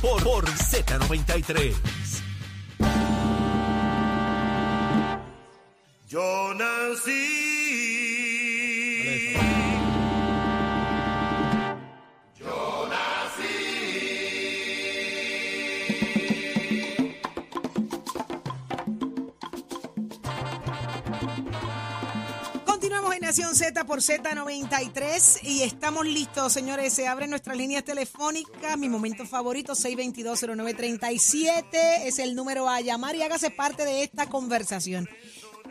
por, por Z93. Yo nací. Z por Z93 y estamos listos, señores. Se abren nuestras líneas telefónicas. Mi momento favorito, 622-0937, es el número a llamar y hágase parte de esta conversación.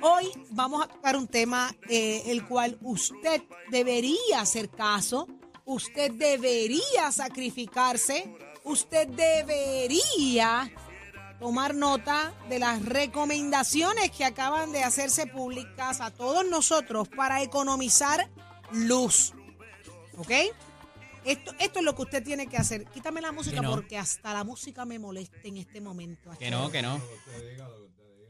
Hoy vamos a tocar un tema eh, el cual usted debería hacer caso, usted debería sacrificarse, usted debería tomar nota de las recomendaciones que acaban de hacerse públicas a todos nosotros para economizar luz. ¿Ok? Esto, esto es lo que usted tiene que hacer. Quítame la música no. porque hasta la música me molesta en este momento. Que no, que no.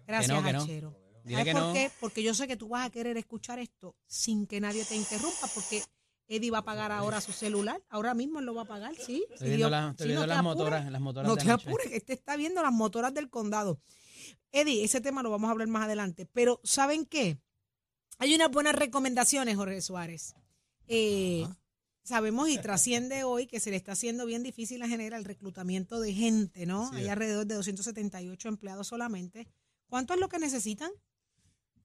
Gracias, que no, que no. Achero. Dile ¿Sabes que por qué? Porque yo sé que tú vas a querer escuchar esto sin que nadie te interrumpa, porque Eddie va a pagar ahora su celular. Ahora mismo él lo va a pagar, ¿sí? Estoy Si viendo, Dios- la- estoy si viendo no te las, apures. motoras, las motoras No de te apures, este está viendo las motoras del condado. Eddie, ese tema lo vamos a hablar más adelante. Pero, ¿saben qué? Hay unas buenas recomendaciones, Jorge Suárez. Eh, Sabemos y trasciende hoy que se le está haciendo bien difícil a generar el reclutamiento de gente, ¿no? Hay alrededor de 278 empleados solamente. ¿Cuánto es lo que necesitan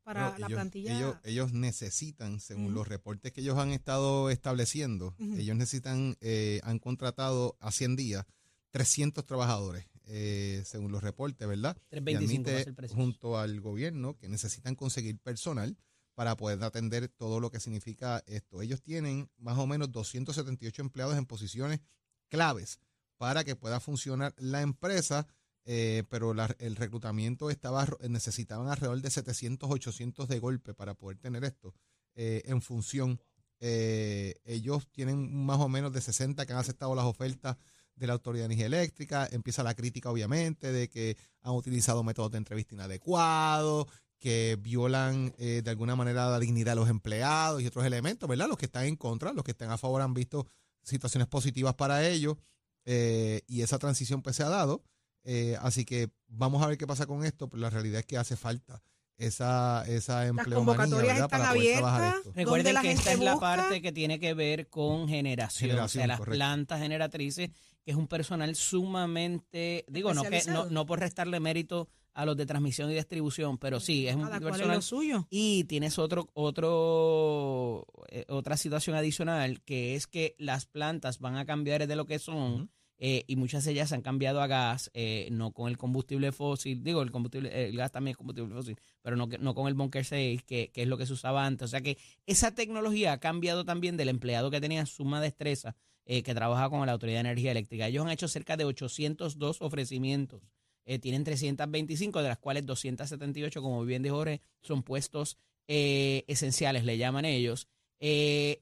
para la ellos, plantilla? Ellos, ellos necesitan, según los reportes que ellos han estado estableciendo, ellos necesitan, eh, han contratado a 100 días 300 trabajadores, eh, según los reportes, ¿verdad? Y 325 va a admite junto al gobierno que necesitan conseguir personal para poder atender todo lo que significa esto. Ellos tienen más o menos 278 empleados en posiciones claves para que pueda funcionar la empresa, eh, pero la- el reclutamiento estaba necesitaban alrededor de 700, 800 de golpe para poder tener esto eh, en función. Eh, ellos tienen más o menos de 60 que han aceptado las ofertas de la Autoridad de Energía Eléctrica. Empieza la crítica, obviamente, de que han utilizado métodos de entrevista inadecuados, que violan eh, de alguna manera la dignidad de los empleados y otros elementos, ¿verdad? Los que están en contra, los que están a favor han visto situaciones positivas para ellos eh, y esa transición pues se ha dado. Eh, así que vamos a ver qué pasa con esto, pero la realidad es que hace falta esa, esa empleomanía, convocatorias ¿verdad? están Para poder trabajar abiertas. esto. ¿Dónde Recuerden la que esta es la parte que tiene que ver con generación, o sea, las correcto. plantas generatrices, que es un personal sumamente, digo, no que no, no por restarle mérito a los de transmisión y distribución, pero sí, es un es personal suyo. Y tienes otro, otro, eh, otra situación adicional, que es que las plantas van a cambiar de lo que son. Eh, y muchas de ellas han cambiado a gas, eh, no con el combustible fósil, digo, el combustible, el gas también es combustible fósil, pero no, no con el bunker 6, que, que es lo que se usaba antes. O sea que esa tecnología ha cambiado también del empleado que tenía suma destreza, eh, que trabaja con la Autoridad de Energía Eléctrica. Ellos han hecho cerca de 802 ofrecimientos. Eh, tienen 325, de las cuales 278, como bien dijo Jorge, son puestos esenciales, le llaman ellos.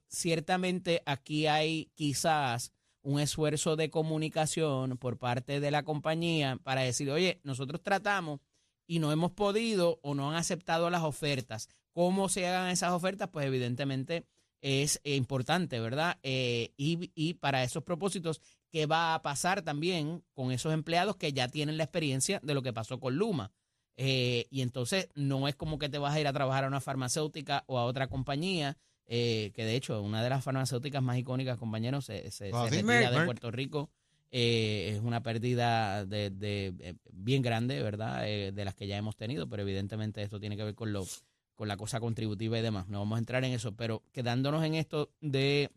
Ciertamente aquí hay quizás un esfuerzo de comunicación por parte de la compañía para decir, oye, nosotros tratamos y no hemos podido o no han aceptado las ofertas. ¿Cómo se hagan esas ofertas? Pues evidentemente es eh, importante, ¿verdad? Eh, y, y para esos propósitos, ¿qué va a pasar también con esos empleados que ya tienen la experiencia de lo que pasó con Luma? Eh, y entonces no es como que te vas a ir a trabajar a una farmacéutica o a otra compañía, eh, que de hecho una de las farmacéuticas más icónicas, compañeros, se, se, Ah, se retira de. Puerto Rico. Eh, es una pérdida de, de, eh, bien grande, ¿verdad? Eh, de las que ya hemos tenido, pero evidentemente esto tiene que ver con lo con la cosa contributiva y demás. No vamos a entrar en eso, pero quedándonos en esto de,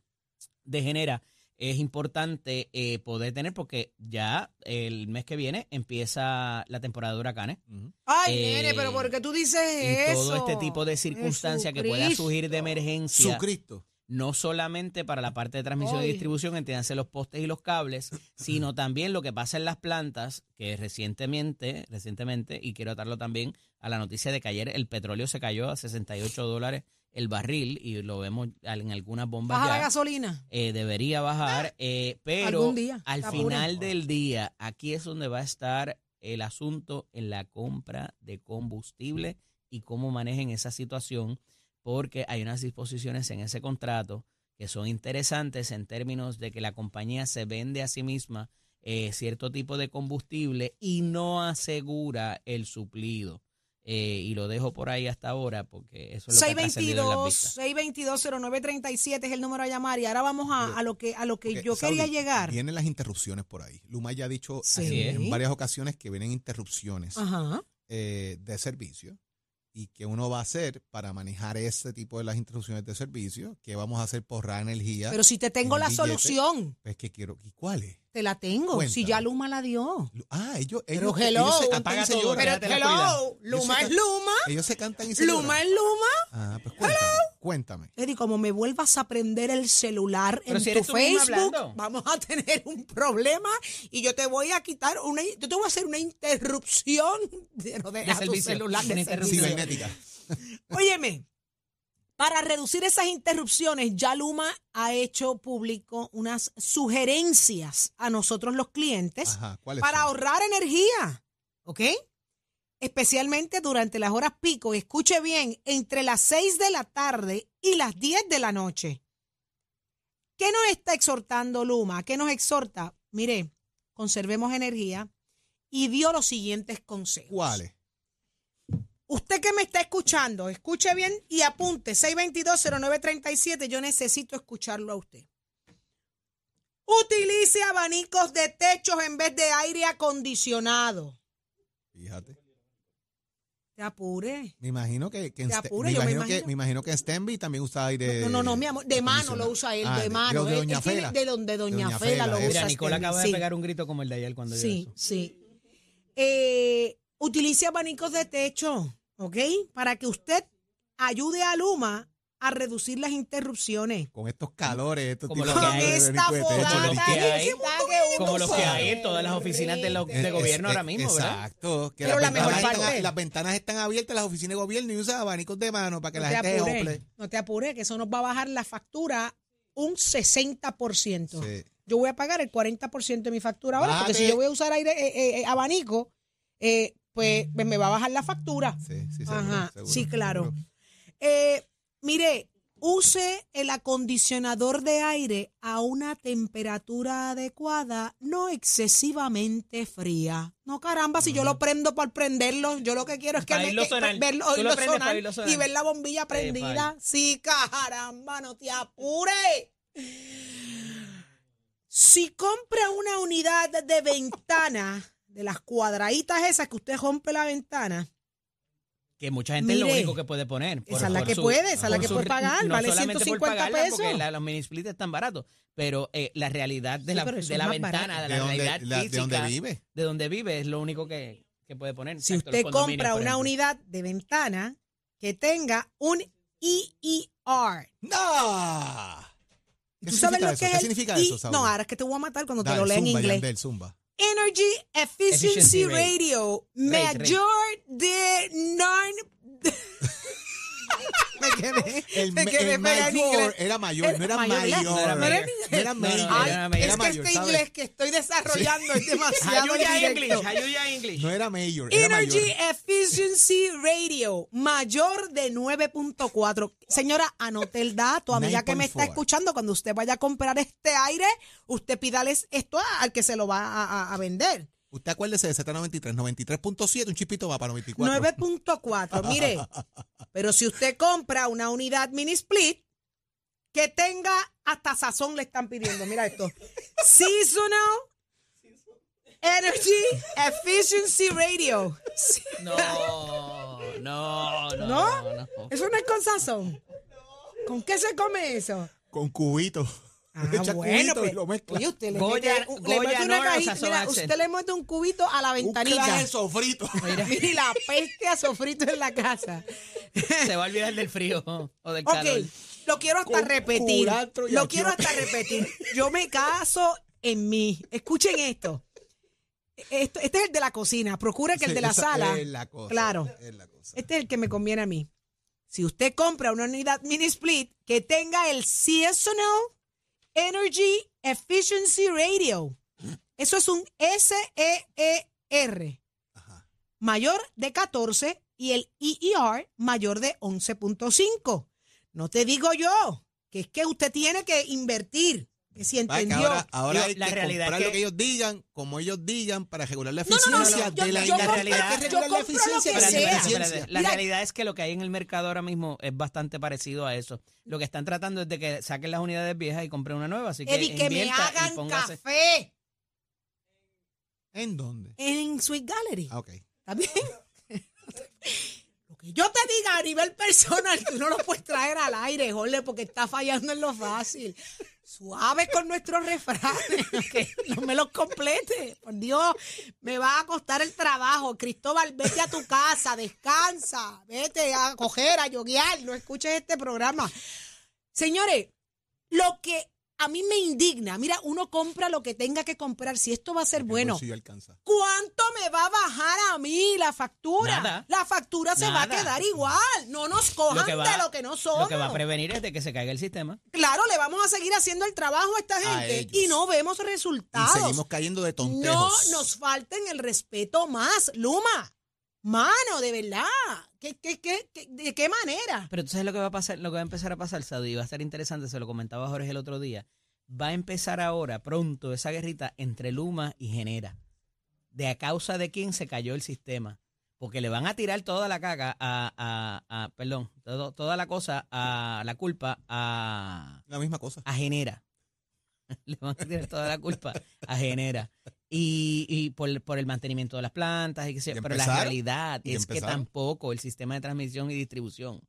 de genera, es importante eh, poder tener, porque ya el mes que viene empieza la temporada de huracanes. Ay, Eh, nene, pero ¿por qué tú dices Y eso? todo este tipo de circunstancias que pueda Jesucristo. surgir de emergencia, Su Cristo. no solamente para la parte de transmisión Ay. y distribución, entiéndanse los postes y los cables, sino también lo que pasa en las plantas, que recientemente, recientemente, y quiero atarlo también a la noticia de que ayer el petróleo se cayó a 68 dólares el barril, y lo vemos en algunas bombas Baja la gasolina. Eh, debería bajar, eh, pero día, al final del día, aquí es donde va a estar el asunto en la compra de combustible y cómo manejen esa situación, porque hay unas disposiciones en ese contrato que son interesantes en términos de que la compañía se vende a sí misma eh, cierto tipo de combustible y no asegura el suplido. Eh, y lo dejo por ahí hasta ahora porque eso es lo que ha en las 622 vistas. 622-0937 es el número a llamar y ahora vamos a, a lo que a lo que yo quería llegar. Vienen las interrupciones por ahí. Luma ya ha dicho Sí. en varias ocasiones que vienen interrupciones Ajá. eh, de servicio y que uno va a hacer para manejar ese tipo de las interrupciones de servicio, que vamos a hacer por energía. Pero si te tengo la billete. solución, Pues que quiero. ¿Y cuál es? te la tengo. Si ya Luma la dio. Ah, ellos, Pero ellos, hello, ellos se cantan apaga y se todo, lloran. Pero cuida. Luma es Luma. Ellos se cantan y se Luma lloran. es Luma. Ah, pues cuéntame. Cuéntame. Eddie, como me vuelvas a prender el celular Pero en si tu Facebook, vamos a tener un problema y yo te voy a quitar una, yo te voy a hacer una interrupción de, no, de- De a tu celular de interrupción. Cibernética. Óyeme, para reducir esas interrupciones, ya Luma ha hecho público unas sugerencias a nosotros los clientes Ajá, ¿cuáles para son? ahorrar energía, ¿ok? Especialmente durante las horas pico, escuche bien, entre las 6 de la tarde y las 10 de la noche. ¿Qué nos está exhortando Luma? ¿Qué nos exhorta? Mire, conservemos energía y dio los siguientes consejos. ¿Cuáles? Usted que me está escuchando, escuche bien y apunte 622-0937. Yo necesito escucharlo a usted. Utilice abanicos de techos en vez de aire acondicionado. Te apure. Me imagino que, que en Te Ste- apure, me, yo me imagino que, me imagino que Stenby también usa aire. No, no, no, mi amor. De mano lo usa él, Ah, de mano. De, Doña de donde Doña, Doña Fela, Fela, lo usa. Mira, Nicola acaba de sí. pegar un grito como el de ayer cuando Sí, yo sí. Eh, utilice abanicos de techo, ¿ok? Para que usted ayude a Luma a reducir las interrupciones. Con estos calores, estos Como tipos lo que Con hay, de esta de fogata Como los de- que hay, está que uno Como los que sabe. hay en todas las oficinas de, los- de Es- gobierno es- ahora mismo, ¿verdad? Exacto. Que Pero las, la mejor ventanas parte- están, las ventanas están abiertas, las oficinas de gobierno y usan abanicos de mano para que No la te gente se apures, no te apures, que eso nos va a bajar la factura un 60%. Sí. Yo voy a pagar el 40% de mi factura ahora, porque Bájate. si yo voy a usar aire eh, eh, eh, abanico, eh, pues me me va a bajar la factura. Sí, sí, seguro, Ajá, seguro, sí, claro. seguro. Eh, mire, use el acondicionador de aire a una temperatura adecuada, no excesivamente fría. No, caramba, si yo lo prendo por prenderlo, yo lo que quiero es que me, sonar. verlo, lo sonar oírlo sonar. y ver la bombilla prendida. Sí, caramba, no te apures. Si compra una unidad de ventana, de las cuadraditas esas que usted rompe la ventana, Que mucha gente es lo Mire, único que puede poner. esa es la que puede, esa es la por que puede pagar, no vale solamente por 150 pagarla, pesos. Porque la- los mini split están baratos, pero eh, la realidad de Sí, la, eso de la ventana, barato. de ¿De la dónde, realidad la- de dónde vive? de donde vive, es lo único que, que puede poner. Si Exacto, usted compra por una ejemplo. unidad de ventana que tenga un EER. ¡No! ¿Qué ¿Tú sabes lo eso? que es ¿Qué significa E- eso, Saúl? No, ahora es que te voy a matar cuando te Dale, lo lea en inglés. Yandel, zumba. Energy Efficiency, Efficiency rate. Radio. Rate, rate. mayor de me quedé, El, me quedé mayor era mayor, no era Mayor, no era No mayor. era No, mayor. no, no, Ay, era mayor. es que este ¿sabes? inglés que estoy desarrollando es demasiado. English. No era mayor, era Energy mayor. Efficiency Radio, mayor de 9.4. Señora, anote el dato, amiga que me está 9.4. escuchando, cuando usted vaya a comprar este aire, usted pídales esto al que se lo va a, a- a vender. Usted acuérdese de Z93, 93.7, un chipito va para 94. 9.4, mire, pero si usted compra una unidad mini split, que tenga hasta sazón le están pidiendo, mira esto, Seasonal Energy Efficiency Radio. No, no, ¿No? no, no. Eso no es con sazón. ¿Con qué se come eso? Con cubito. Ah, Echa bueno, y pues, lo mezcla. oye, usted le Goya- mete, un- le Goya mete una no, cajita, sazón mira, usted le mete un cubito a la Un ventanilla. claje sofrito. Mira la peste a sofrito en la casa. Se va a olvidar del frío o del Ok, calor. lo quiero hasta Con repetir. y Lo quiero hasta repetir. Yo me caso en mí. Escuchen esto. Esto- este es el de la cocina. Procure que el Sí, de la sala. Es la cosa. Claro. Es la cosa. Este es el que me conviene a mí. Si usted compra una unidad mini split que tenga el Seasonal Energy Efficiency Radio, eso es un SEER mayor de 14 y el EER mayor de 11.5. No te digo yo que es que usted tiene que invertir. Que si Va, que entendió. ahora ahora hay la que realidad comprar es lo que- que ellos digan, como ellos digan, para regular la No, no, no, eficiencia de la, yo la- compro- realidad que la que realidad es que lo que hay en el mercado ahora mismo es bastante parecido a eso. Lo que están tratando es de que saquen las unidades viejas y compren una nueva. Así que, Eddie, que me y hagan póngase- café ¿En dónde? en Sweet Gallery. Ah, ok. ¿Está bien? Lo que yo te diga a nivel personal, tú no lo puedes traer al aire, Jorge, porque está fallando en lo fácil. Suave con nuestros refranes, que no me los complete. Por Dios, me va a costar el trabajo. Cristóbal, vete a tu casa, descansa, vete a coger, a yoguear, no escuches este programa. Señores, lo que a mí me indigna, mira, uno compra lo que tenga que comprar, si esto va a ser El bueno. ¿Cuánto me va a bajar a mí la factura? Nada. La factura se va a quedar igual. No nos cojan Lo que va- de lo que no somos. Lo que va a prevenir es de que se caiga el sistema. claro, le vamos a seguir haciendo el trabajo a esta gente y no vemos Y resultados. seguimos cayendo de no tontejos. nos falten el respeto más, Luma. Mano, de verdad. ¿Qué, qué, qué, qué- ¿De qué manera? Pero tú sabes lo que va a pasar, lo que va a empezar a pasar, Sadu, y va a ser interesante, se lo comentaba Jorge el otro día. Va a empezar ahora, pronto, esa guerrita entre Luma y Genera. De a causa de quién se cayó el sistema. Porque le van a tirar toda la caga a, a- a- perdón, todo- toda la cosa, a la culpa a, La misma cosa. a Genera. Le van a tirar toda la culpa a Genera. Y, y por, por el mantenimiento de las plantas, y yo. ¿Y pero la realidad ¿Y es que tampoco el sistema de transmisión y distribución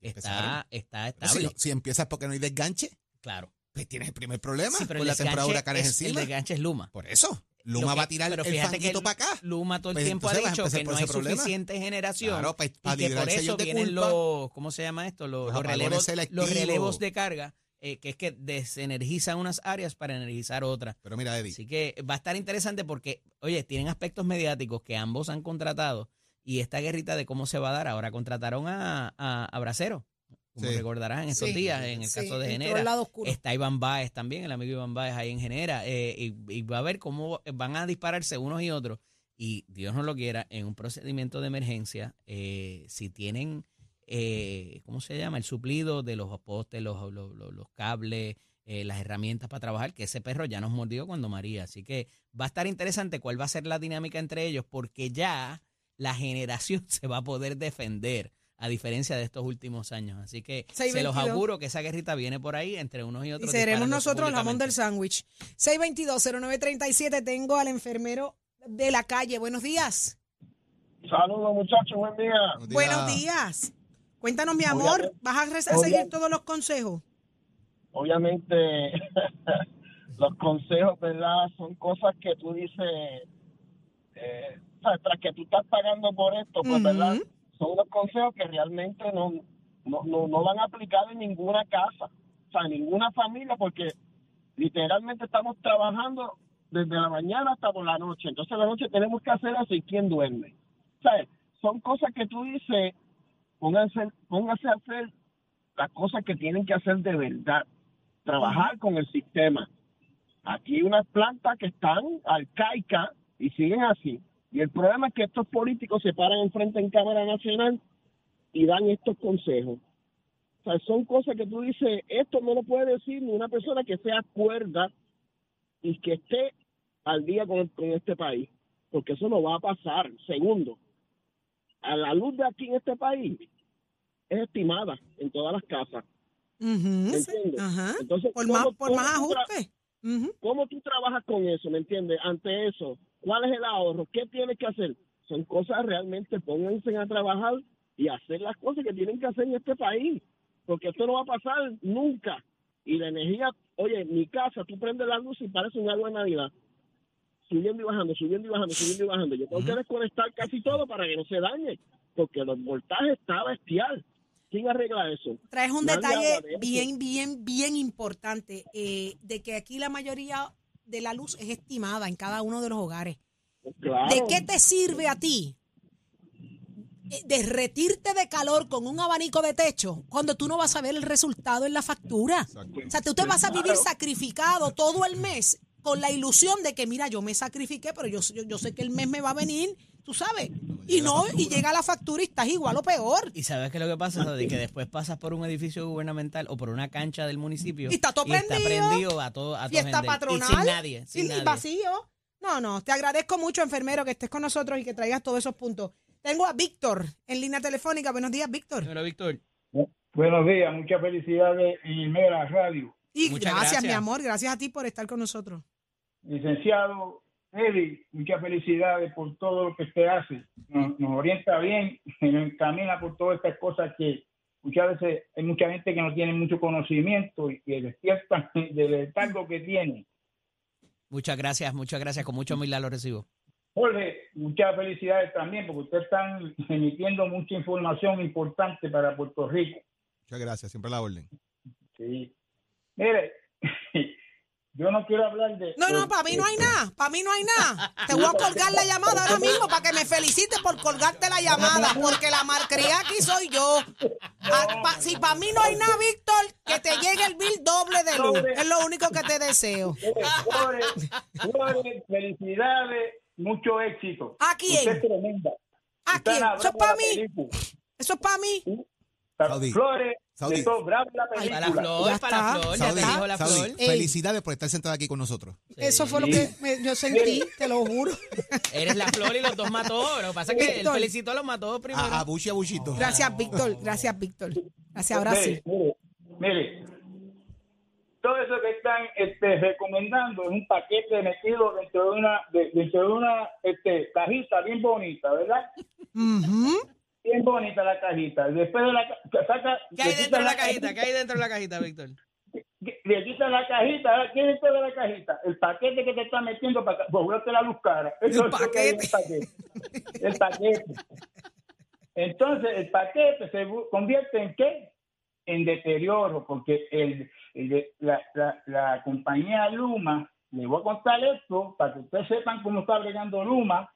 está, está si, estable. si empiezas porque no hay desganche, Claro. pues tienes el primer problema. Sí, pero con el la huracanes es- el desganche es Luma. Por eso. Luma que- va a tirar el que fanguito para acá. Luma todo el Pues tiempo ha dicho que no hay problema. suficiente generación Claro, pa- y pa que por eso vienen culpa. los, ¿cómo se llama esto? Los, Los los relevos, selectivos. los relevos de carga, eh, que es que desenergizan unas áreas para energizar otras. Pero mira, Eddie, Así que va a estar interesante porque, oye, tienen aspectos mediáticos que ambos han contratado y esta guerrita de cómo se va a dar. Ahora contrataron a, a, a Bracero, como Sí. recordarás en estos Sí, días, en el sí, caso de Genera. al lado oscuro. Está Iván Báez también, el amigo Iván Báez ahí en Genera. eh, y, y va a ver cómo van a dispararse unos y otros. Y Dios no lo quiera, en un procedimiento de emergencia, eh, si tienen, eh, ¿cómo se llama? El suplido de los postes, los, los, los- los cables, eh, las herramientas para trabajar, que ese perro ya nos mordió cuando María. Así que va a estar interesante cuál va a ser la dinámica entre ellos, porque ya la generación se va a poder defender. A diferencia de estos últimos años. Así que se los 622. auguro que esa guerrita viene por ahí entre unos y Y otros. seremos disparándose nosotros el jamón del sándwich. 622-0937, tengo al enfermero de la calle. Buenos días. Saludos muchachos, buen día. Buenos días. Cuéntanos, mi amor, ¿vas a, seguir todos los consejos? Obviamente los consejos, ¿verdad? Son cosas que tú dices, eh, tras que tú estás pagando por esto, pues. ¿verdad? Son unos consejos que realmente no, no, no, no van a aplicar en ninguna casa, o sea, en ninguna familia, porque literalmente estamos trabajando desde la mañana hasta por la noche. Entonces, la noche tenemos que hacer así, ¿quién duerme? Sea, son cosas que tú dices, pónganse, pónganse a hacer las cosas que tienen que hacer de verdad, trabajar con el sistema. Aquí hay unas plantas que están arcaicas y siguen así. Y el problema es que estos políticos se paran enfrente en Cámara Nacional y dan estos consejos. O sea, son cosas que tú dices, esto no lo puede decir ni una persona que sea cuerda y que esté al día con, con este país, porque eso no va a pasar. Segundo, a la luz de aquí en este país es estimada en todas las casas. Ujú, ¿Me sí, entiendes? ajá. Entonces, Por ¿cómo- más, por cómo más ajuste. Ujú. ¿Cómo tú trabajas con eso? ¿Me entiendes? Ante eso, ¿cuál es el ahorro? ¿Qué tienes que hacer? Son cosas realmente, pónganse a trabajar y hacer las cosas que tienen que hacer en este país, porque esto no va a pasar nunca. Y la energía, oye, en mi casa, tú prendes la luz y parece un árbol de Navidad, subiendo y bajando, subiendo y bajando, subiendo y bajando. Yo tengo que desconectar casi todo para que no se dañe, porque los voltajes está bestial. ¿Quién arregla eso? Traes un Nadie detalle de bien, bien, bien importante, eh, de que aquí la mayoría de la luz es estimada en cada uno de los hogares. Claro. ¿De qué te sirve a ti eh, derretirte de calor con un abanico de techo cuando tú no vas a ver el resultado en la factura? Exacto. O sea, tú te vas a vivir sacrificado todo el mes con la ilusión de que, mira, yo me sacrifiqué, pero yo, yo, yo sé que el mes me va a venir, tú sabes, Y no, y llega la factura y estás igual o peor. Y sabes qué es lo que pasa, que después pasas por un edificio gubernamental o por una cancha del municipio Y está todo está prendido. prendido a todo a todo Fiesta vender. patronal. y sin nadie, sin y, y nadie. vacío. No, no, te agradezco mucho, enfermero, que estés con nosotros y que traigas todos esos puntos. Tengo a Víctor en línea telefónica. Buenos días, Víctor. Pero Víctor, Buenos días, muchas felicidades en Mera Radio. Y Muchas gracias, gracias. mi amor, gracias a ti por estar con nosotros. Licenciado Eddie, muchas felicidades por todo lo que usted hace. Nos, nos orienta bien, nos encamina por todas estas cosas que muchas veces hay mucha gente que no tiene mucho conocimiento y que despiertan del letargo que tiene. muchas gracias, muchas gracias, con mucha humildad lo recibo. Jorge, muchas felicidades también porque ustedes están emitiendo mucha información importante para Puerto Rico. Muchas gracias, siempre la orden. Sí. Mire, yo no quiero hablar de... No, no, para mí no hay nada, para mí no hay nada. Te voy a colgar la llamada ahora mismo para que me felicites por colgarte la llamada, porque la marcaría aquí soy yo. Ah, pa- si para mí no hay nada, Víctor, que te llegue el bill doble de luz. Es lo único que te deseo. Felicidades, mucho éxito. ¿A quién? Usted es tremenda. ¿A quién? Eso es para mí. Eso es para mí. Saudi. Flores, Saudi. de todo, bravo la Ay, Para la película. flor, Ya para la está, flor, ya ya te está. dijo la Saudi, flor. Felicidades por estar sentada aquí con nosotros. Eso fue lo que me- yo sentí, te lo juro. Eres la flor y los dos mató. Lo que pasa es que él Víctor. felicitó a los mató primero. A, a Bush y a Bushito. Gracias, Víctor. Gracias, Víctor. Gracias, ahora Mire, sí. Mire, mire, todo eso que están este, recomendando es un paquete metido dentro de una, de- dentro de una este, cajita bien bonita, ¿verdad? Ujú. Bien bonita la cajita. Después de la saca, ¿Qué hay dentro de la cajita? ¿Qué hay dentro de la cajita, Víctor? le quita la cajita, ¿qué es dentro de la cajita? El paquete que te está metiendo para volverte la luz cara. Eso El es hay paquete. El paquete. Entonces, el paquete se convierte en qué? En deterioro, porque el, la, la, la compañía Luma, le voy a contar esto para que ustedes sepan cómo está bregando Luma,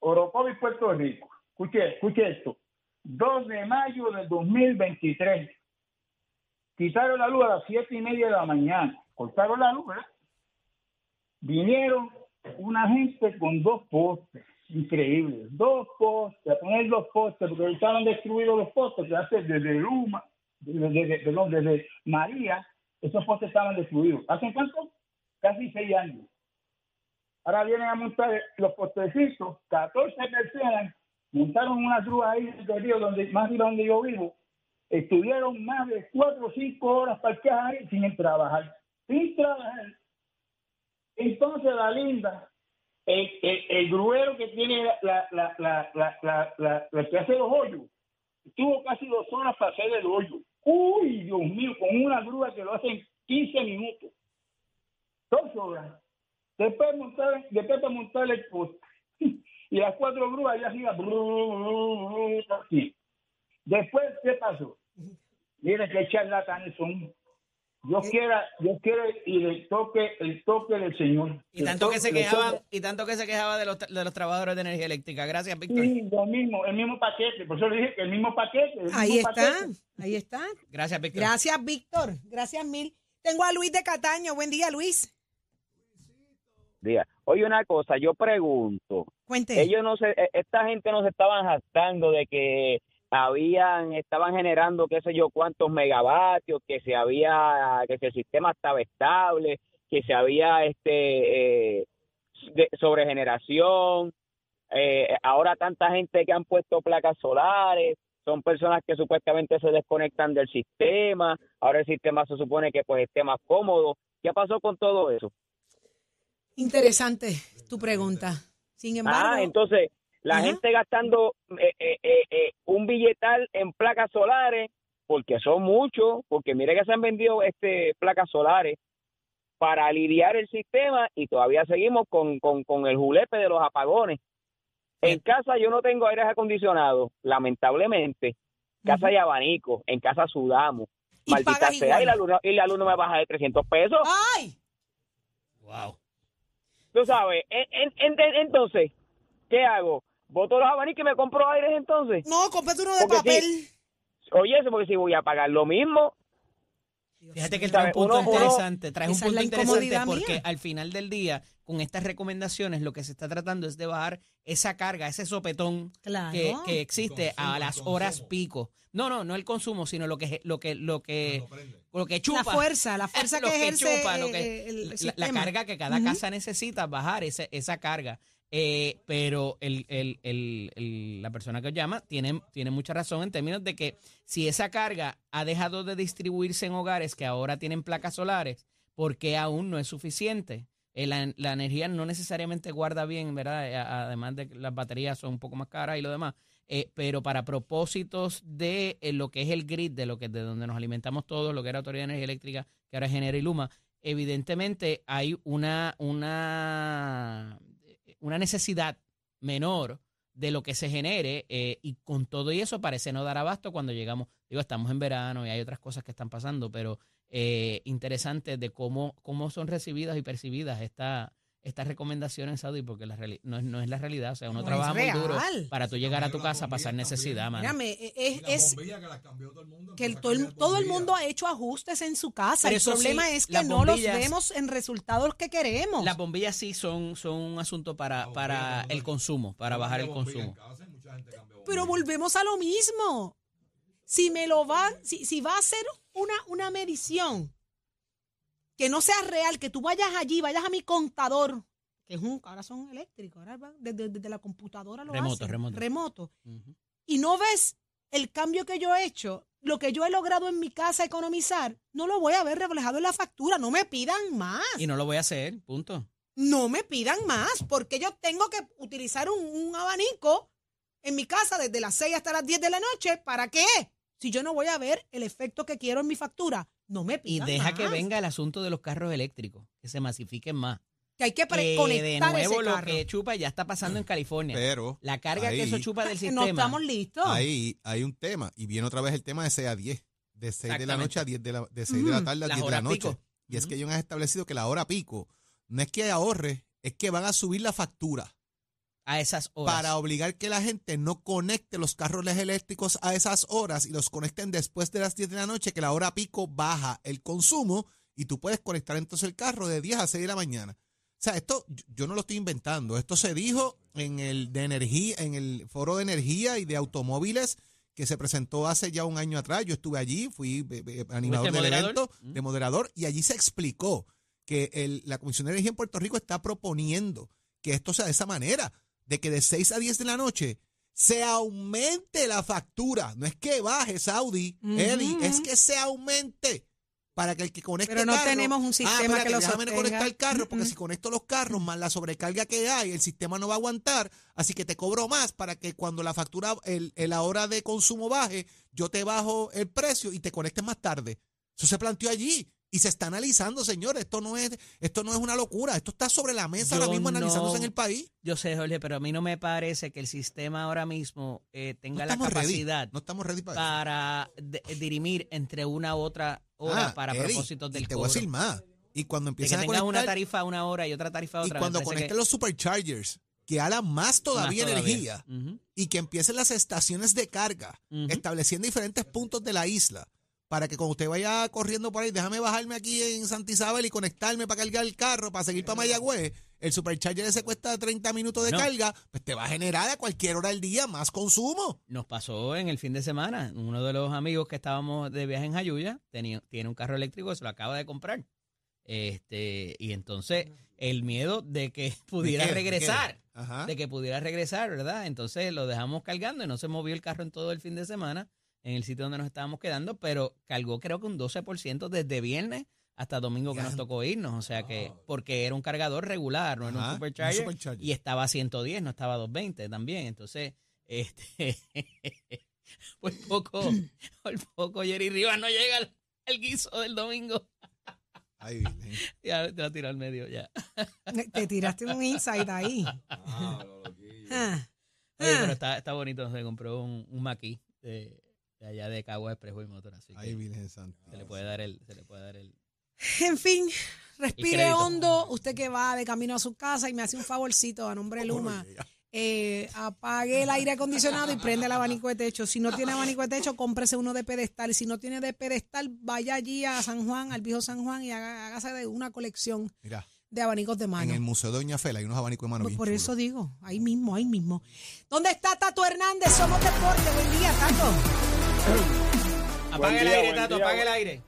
Orocovis, Puerto Rico. Escuche, escuche esto. 2 de mayo del 2023 quitaron la luz a las siete y media de la mañana. Cortaron la luz, ¿verdad? Vinieron una gente con dos postes, increíbles, dos postes, a poner dos postes, porque estaban destruidos los postes que hace desde Luma, desde, desde- perdón, desde María, esos postes estaban destruidos. ¿Hace cuánto? Casi seis años. Ahora vienen a montar los postecitos, 14 personas, montaron una grúa ahí donde, más arriba donde yo vivo, estuvieron más de cuatro o cinco horas parqueadas ahí sin trabajar, sin trabajar. Entonces la linda, el, el, gruero que tiene la, la, la, la, la, que hace los hoyos, tuvo casi dos horas para hacer el hoyo. Uy, Dios mío, con una grúa que lo hace en 15 minutos. Dos horas. Después montar, después de montar el poste. Y las cuatro grúas bru, bru, así. Después, ¿qué pasó? Miren qué charlatanes son. Dios quiera, Dios quiera y le toque el toque del Señor. Y tanto que se toque- quejaban, y tanto que se quejaba de los, de los trabajadores de energía eléctrica. Gracias, Víctor. Sí, lo mismo, el mismo paquete. Por eso le dije que el mismo paquete. el Ahí mismo está, paquete. ahí está. Gracias, Víctor. Gracias, Víctor. Gracias mil. Tengo a Luis de Cataño. Buen día, Luis. Oye, una cosa, yo pregunto, Cuente. ellos no se, e- esta gente no se estaban jactando de que habían, estaban generando qué sé yo cuántos megavatios, que se había, que el sistema estaba estable, que se había este eh, de, sobregeneración, eh, ahora tanta gente que han puesto placas solares, son personas que supuestamente se desconectan del sistema, ahora el sistema se supone que pues esté más cómodo. ¿Qué pasó con todo eso? Interesante tu pregunta. Sin embargo, Ah, entonces la Ajá. gente gastando eh, eh, eh, eh, un billetal en placas solares, porque son muchos, porque mire que se han vendido este placas solares para aliviar el sistema y todavía seguimos con, con, con el julepe de los apagones. En casa yo no tengo aires acondicionados, lamentablemente. Casa Ujú. y abanico, en casa sudamos. Y Maldita pagas sea, y la, luz, y la luz no me baja de 300 pesos. ¡Ay! Wow. Tú sabes, en- en- en- entonces, ¿qué hago? ¿Voto los abanicos y me compro aires entonces? No, cómprate uno de Porque papel. Oye, eso porque si voy a pagar lo mismo. Fíjate que él trae un punto Uno- interesante, trae un Esa punto interesante porque mía. al final del día, con estas recomendaciones, lo que se está tratando es de bajar esa carga, ese sopetón Claro. que, que existe a las horas pico. No, no, no el consumo, sino lo que lo que lo que lo que chupa. La fuerza, la fuerza Lo que ejerce chupa, lo que- el la- carga que cada casa necesita bajar ese, esa carga. Eh, pero el, el- el- la persona que os llama tiene, tiene mucha razón en términos de que si esa carga ha dejado de distribuirse en hogares que ahora tienen placas solares, porque aún no es suficiente. Eh, la, energía no necesariamente guarda bien, ¿verdad? Eh, Además de que las baterías son un poco más caras y lo demás. Eh, pero para propósitos de lo que es el grid, de lo que de donde nos alimentamos todos, lo que era Autoridad de Energía Eléctrica, que ahora Genera y Luma, evidentemente hay una, una, una necesidad menor de lo que se genere eh, y con todo y eso parece no dar abasto cuando llegamos, digo, estamos en verano y hay otras cosas que están pasando, pero eh, interesante de cómo, cómo son recibidas y percibidas esta, estas recomendaciones, Saudi, porque la reali- no, es, no es la realidad, o sea, uno No, trabaja es muy duro para tú llegar a tu casa a pasar necesidad, mano. Mírame, eh, es, es que las cambió todo el mundo. que el- todo, el, todo el mundo ha hecho ajustes en su casa. Pero el eso problema sí, es que las no los bombillas- vemos en resultados que queremos. Las bombillas sí son, son un asunto para, La para el consumo, para bajar el consumo. Pero volvemos a lo mismo. Si me lo va, si, si va a ser una, una medición que no sea real, que tú vayas allí, vayas a mi contador, que es un, ahora son eléctricos, ahora desde, desde la computadora lo Remoto, hacen, remoto. remoto, y no ves el cambio que yo he hecho, lo que yo he logrado en mi casa economizar, no lo voy a ver reflejado en la factura, no me pidan más. Y no lo voy a hacer, punto. no me pidan más, porque yo tengo que utilizar un, un abanico en mi casa desde las 6 hasta las 10 de la noche. ¿Para qué? Si yo no voy a ver el efecto que quiero en mi factura, no me Y pidan deja que venga el asunto de los carros eléctricos, que se masifiquen más. Que hay que pre- Que de conectar nuevo ese lo carro. que chupa ya está pasando en California. Pero La carga que eso chupa del no sistema. estamos listos. ahí hay un tema. Y viene otra vez el tema de 6 a 10. De 6 de la noche a 10 de la, de 6 de la Ujú. tarde a Las 10 de la horas noche. pico. Y es que ellos han establecido que la hora pico no es que ahorre, es que van a subir la factura a esas horas. para obligar que la gente no conecte los carros eléctricos a esas horas y los conecten después de las 10 de la noche, que la hora pico baja el consumo y tú puedes conectar entonces el carro de 10 a 6 de la mañana. O sea, esto yo- yo no lo estoy inventando, esto se dijo en el de energía, en el foro de energía y de automóviles que se presentó hace ya un año atrás. Yo estuve allí, fui eh, eh, animador del moderador? evento, Mm. de moderador, y allí se explicó que el- la Comisión de Energía en Puerto Rico está proponiendo que esto sea de esa manera, de que de 6 a 10 de la noche se aumente la factura. No es que baje, Saudi, Ujú. Eddie, es que se aumente para que el que conecte Pero no carro- tenemos un Ah, sistema espérate, que lo déjame sostenga. conectar el carro, porque Mm, si conecto los carros más la sobrecarga que hay, el sistema no va a aguantar, así que te cobro más para que cuando la factura, el- la hora de consumo baje, yo te bajo el precio y te conectes más tarde. Eso se planteó allí y se está analizando, señores. Esto no es, esto no es una locura. Esto está sobre la mesa Yo ahora mismo analizándose en el país. Yo sé, Jorge, pero a mí no me parece que el sistema ahora mismo eh, No tenga la ready. capacidad No estamos ready para, para de- dirimir entre una u otra hora Ah, para Eddie, propósitos y del te voy a cobro. decir más. Y cuando de que empiezan a tengas una conectar, tarifa una hora y otra tarifa y otra. me cuando conecten los superchargers, que hagan más todavía más energía. Y que empiecen las estaciones de carga, estableciendo diferentes puntos de la isla, para que cuando usted vaya corriendo por ahí, déjame bajarme aquí en Santa Isabel y conectarme para cargar el carro, para seguir para Mayagüez, el supercharger ese cuesta 30 minutos de No. carga, pues te va a generar a cualquier hora del día más consumo. Nos pasó en el fin de semana. Uno de los amigos que estábamos de viaje en Jayuya tenía, tiene un carro eléctrico, se lo acaba de comprar. Este, y entonces el miedo de que pudiera ¿De? ¿De regresar, Ajá. de que pudiera regresar, ¿verdad? Entonces lo dejamos cargando y no se movió el carro en todo el fin de semana en el sitio donde nos estábamos quedando, pero cargó creo que un 12% desde viernes hasta domingo que nos tocó irnos, o sea que porque era un cargador regular, no era Ajá, un un supercharger, supercharger. y estaba a 110, no estaba a 220 también, entonces este pues poco por poco Jerry Rivas no llega al, al guiso del domingo. Ay, Virgen. Ya te va a tirar al medio ya. Te tiraste un insight ahí. Ah, lo. Ah. Oye, Ah. pero está, está bonito, se compró un, un maquis de, de allá de Cagua Expreso y Motor, así Ay, que Virgen Santa. se le puede dar el, se le puede dar el En fin, respire hondo. Usted que va de camino a su casa y me hace un favorcito a nombre de Luma. eh, apague el aire acondicionado y prende el abanico de techo. Si no tiene abanico de techo, cómprese uno de pedestal. Y si no tiene de pedestal, vaya allí a San Juan, al viejo San Juan, y haga- hágase de una colección Mira, de abanicos de en mano. el Museo de Doña Fela hay unos abanicos de mano Pues bien por chulos. eso digo, ahí mismo, ahí mismo. ¿Dónde está Tato Hernández? Somos deporte. Buen día, Tato. Apague el día, aire, Tato, día, apague el aire.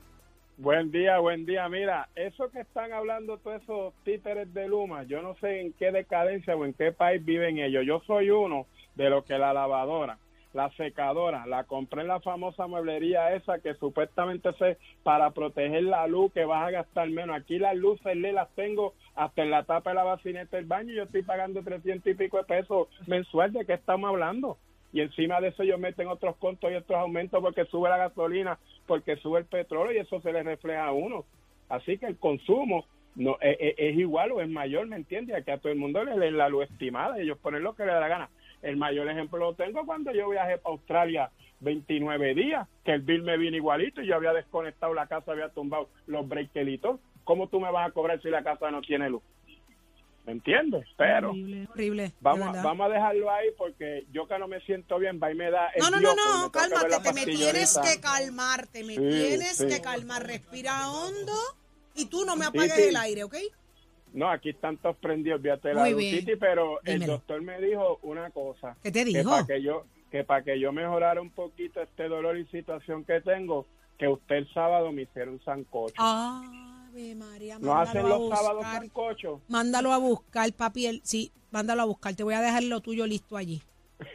Buen día, buen día. Mira, eso que están hablando todos esos títeres de Luma, yo no sé en qué decadencia o en qué país viven ellos. Yo soy uno de los que la lavadora, la secadora, la compré en la famosa mueblería esa que supuestamente es para proteger la luz que vas a gastar menos. Aquí las luces le las tengo hasta en la tapa de la bacineta del baño y yo estoy pagando 300 y pico de pesos mensual. ¿De qué estamos hablando? Y encima de eso ellos meten otros contos y otros aumentos porque sube la gasolina, porque sube el petróleo y eso se le refleja a uno. Así que el consumo no es, es- es igual o es mayor, ¿me entiendes? Aquí a todo el mundo le leen la luz estimada ellos ponen lo que les da la gana. El mayor ejemplo lo tengo cuando yo viajé para Australia 29 días, que el bill me vino igualito y yo había desconectado la casa, había tumbado los breakelitos. ¿Cómo tú me vas a cobrar si la casa no tiene luz? ¿Me entiendes? Pero... Horrible, horrible. Vamos, vamos a dejarlo ahí porque yo que no me siento bien, va y me da. el No, no, no, no, que cálmate, te me tienes que calmar, te me Sí, tienes sí. que calmar, respira hondo y tú no me apagues sí. el aire, ¿ok? No, aquí están todos prendidos, fíjate la. Titi, pero el doctor me dijo una cosa. ¿Qué te Que dijo? para que yo, que para que yo mejorara un poquito este dolor y situación que tengo, que usted el sábado me hiciera un sancocho. Ave María, ¿No hacen a los sábados sancocho? Mándalo a buscar, papi. el- sí, mándalo a buscar. Te voy a dejar lo tuyo listo allí.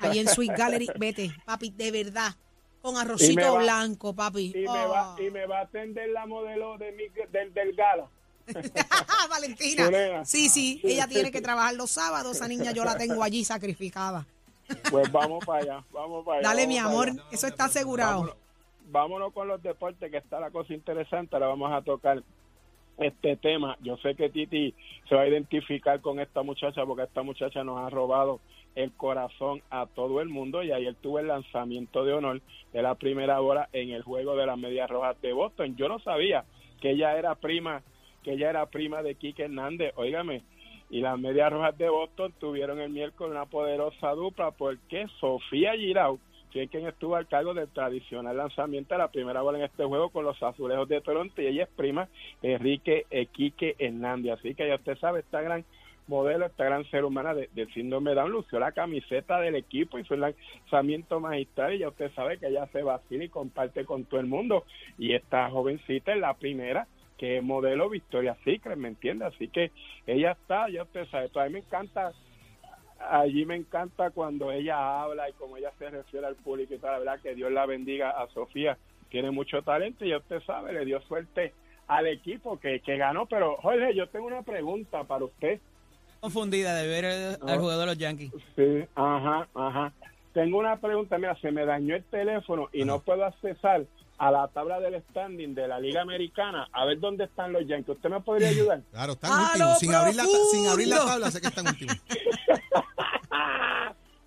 Allí en Sweet Gallery. Vete, papi, de verdad. Con arrocito va- blanco, papi. Y, me Oh. va, y me va a atender la modelo de mi, del, del gala. Valentina. Sí, sí, ella tiene que trabajar los sábados. Esa niña yo la tengo allí sacrificada. Pues vamos para allá, vamos para allá. Dale, mi amor, allá. eso está asegurado. Vámonos, vámonos con los deportes, que está la cosa interesante. Ahora vamos a tocar este tema. Yo sé que Titi se va a identificar con esta muchacha porque esta muchacha nos ha robado el corazón a todo el mundo y ayer tuve el lanzamiento de honor de la primera hora en el juego de las Medias Rojas de Boston. Yo no sabía que ella era prima, que ella era prima de Quique Hernández. Óigame, y las Medias Rojas de Boston tuvieron el miércoles una poderosa dupla porque Sofía Girau fue quien estuvo al cargo del tradicional lanzamiento de la primera bola en este juego con los azulejos de Toronto y ella es prima Enrique Equique Hernández. Así que ya usted sabe, esta gran modelo, esta gran ser humana de- del síndrome Down lució la camiseta del equipo, hizo el lanzamiento magistral y ya usted sabe que ella se vacina y comparte con todo el mundo. Y esta jovencita es la primera que es modelo Victoria Secret, ¿me entiende? Así que ella está, ya usted sabe, a mí me encanta allí me encanta cuando ella habla y como ella se refiere al público y tal, la verdad que Dios la bendiga a Sofía, tiene mucho talento y usted sabe, le dio suerte al equipo que, que ganó, pero Jorge, yo tengo una pregunta para usted. Confundida de ver el- al Ah. jugador de los Yankees. Sí, ajá, ajá. Tengo una pregunta, mira, se me dañó el teléfono y no puedo accesar a la tabla del standing de la Liga Americana a ver dónde están los Yankees. ¿Usted me podría ayudar? Claro, están ¡A últimos. Sin abrir, la, sin abrir la tabla, sé que están últimos.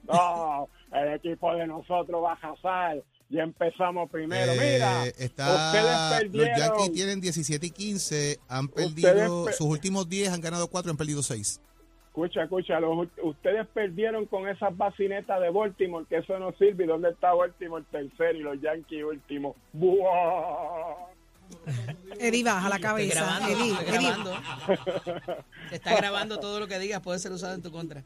No, el equipo de nosotros va a jasar. Ya empezamos primero. Eh, Mira, está, ustedes los. Yankees tienen 17 y 15, han perdido, per- sus últimos 10 han ganado 4, han perdido 6. Escucha, escucha, los- ustedes perdieron con esas bacinetas de Baltimore, que eso no sirve. ¿Y dónde está Baltimore tercero y los Yankees últimos? ¡Buah! Eddie, baja la cabeza. grabando, Eddie, Eddie. grabando. Está grabando todo lo que digas, puede ser usado en tu contra.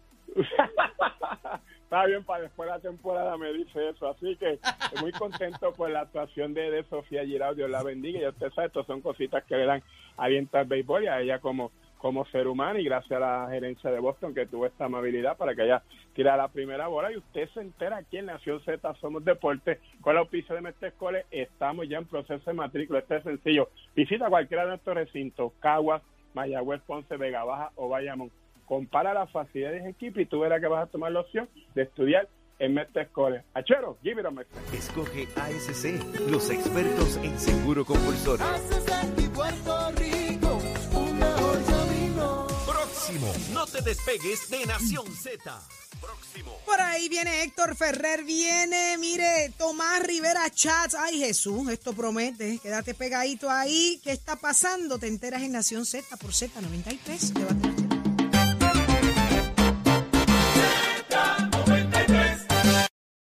Está bien, para después de la temporada me dice eso. Así que muy contento por la actuación de, de Sofía Girau. Dios la bendiga. Y usted sabe, estas son cositas que le dan aliento al béisbol y a ella como, como ser humano. Y gracias a la gerencia de Boston que tuvo esta amabilidad para que ella tirara la primera bola. Y usted se entera aquí en Nación Z Somos Deporte con la auspicio de Mestre Escole. Estamos ya en proceso de matrícula. Este es sencillo. Visita cualquiera de nuestros recintos: Caguas, Mayagüez, Ponce, Vega Baja o Bayamón. Compara las facilidades en equipo y tú verás que vas a tomar la opción de estudiar en Mestre Escole. Achero, give it a Mestre. Escoge ASC, los expertos en seguro compulsorio. Próximo, no te despegues de Nación Z. Próximo. Por ahí viene Héctor Ferrer, viene, mire, Tomás Rivera Chats. Ay, Jesús, esto promete. Quédate pegadito ahí. ¿Qué está pasando? Te enteras en Nación Z por Z93. Llévatelo.